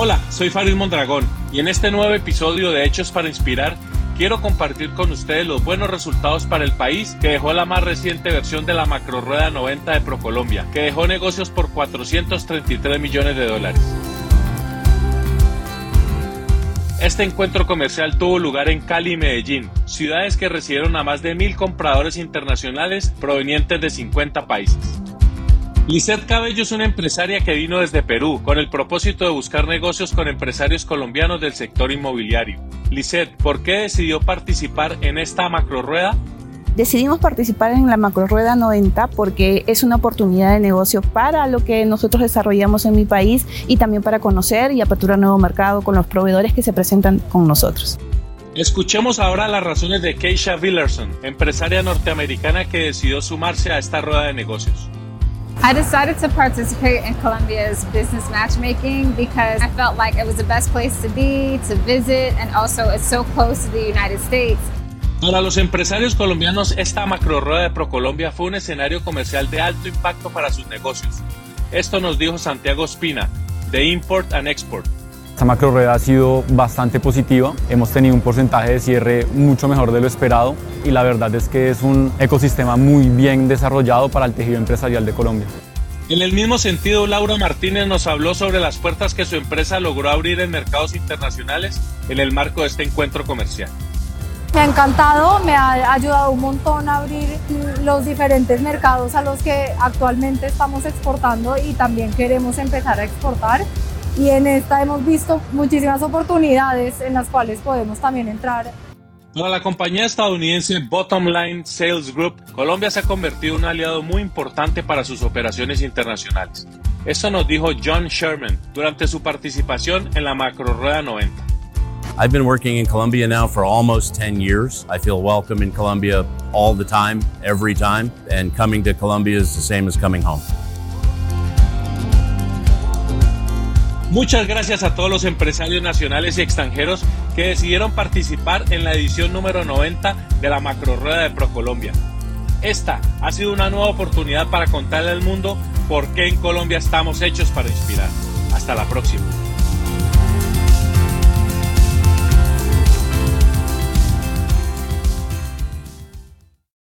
Hola, soy Farid Mondragón y en este nuevo episodio de Hechos para Inspirar quiero compartir con ustedes los buenos resultados para el país que dejó la más reciente versión de la macrorueda 90 de Procolombia, que dejó negocios por 433 millones de dólares. Este encuentro comercial tuvo lugar en Cali y Medellín, ciudades que recibieron a más de mil compradores internacionales provenientes de 50 países. Lisette Cabello es una empresaria que vino desde Perú con el propósito de buscar negocios con empresarios colombianos del sector inmobiliario. Lisette, ¿por qué decidió participar en esta macrorueda? Decidimos participar en la macrorueda 90 porque es una oportunidad de negocio para lo que nosotros desarrollamos en mi país y también para conocer y aperturar nuevo mercado con los proveedores que se presentan con nosotros. Escuchemos ahora las razones de Keisha Villerson, empresaria norteamericana que decidió sumarse a esta rueda de negocios. I decided to participate in Colombia's business matchmaking because I felt like it was the best place to be, to visit, and also it's so close to the United States. Para los empresarios colombianos, esta macro rueda de ProColombia fue un escenario comercial de alto impacto para sus negocios. Esto nos dijo Santiago Espina, de Import and Export. Esta macro rueda ha sido bastante positiva, hemos tenido un porcentaje de cierre mucho mejor de lo esperado y la verdad es que es un ecosistema muy bien desarrollado para el tejido empresarial de Colombia. En el mismo sentido, Laura Martínez nos habló sobre las puertas que su empresa logró abrir en mercados internacionales en el marco de este encuentro comercial. Me ha encantado, me ha ayudado un montón a abrir los diferentes mercados a los que actualmente estamos exportando y también queremos empezar a exportar y en esta hemos visto muchísimas oportunidades en las cuales podemos también entrar. Para la compañía estadounidense Bottom Line Sales Group, Colombia se ha convertido en un aliado muy importante para sus operaciones internacionales. Esto nos dijo John Sherman durante su participación en la Macro Rueda 90. I've been working in Colombia now for almost 10 years. I feel welcome in Colombia all the time, every time, and coming to Colombia is the same as coming home. Muchas gracias a todos los empresarios nacionales y extranjeros que decidieron participar en la edición número 90 de la Macro Rueda de ProColombia. Esta ha sido una nueva oportunidad para contarle al mundo por qué en Colombia estamos hechos para inspirar. Hasta la próxima.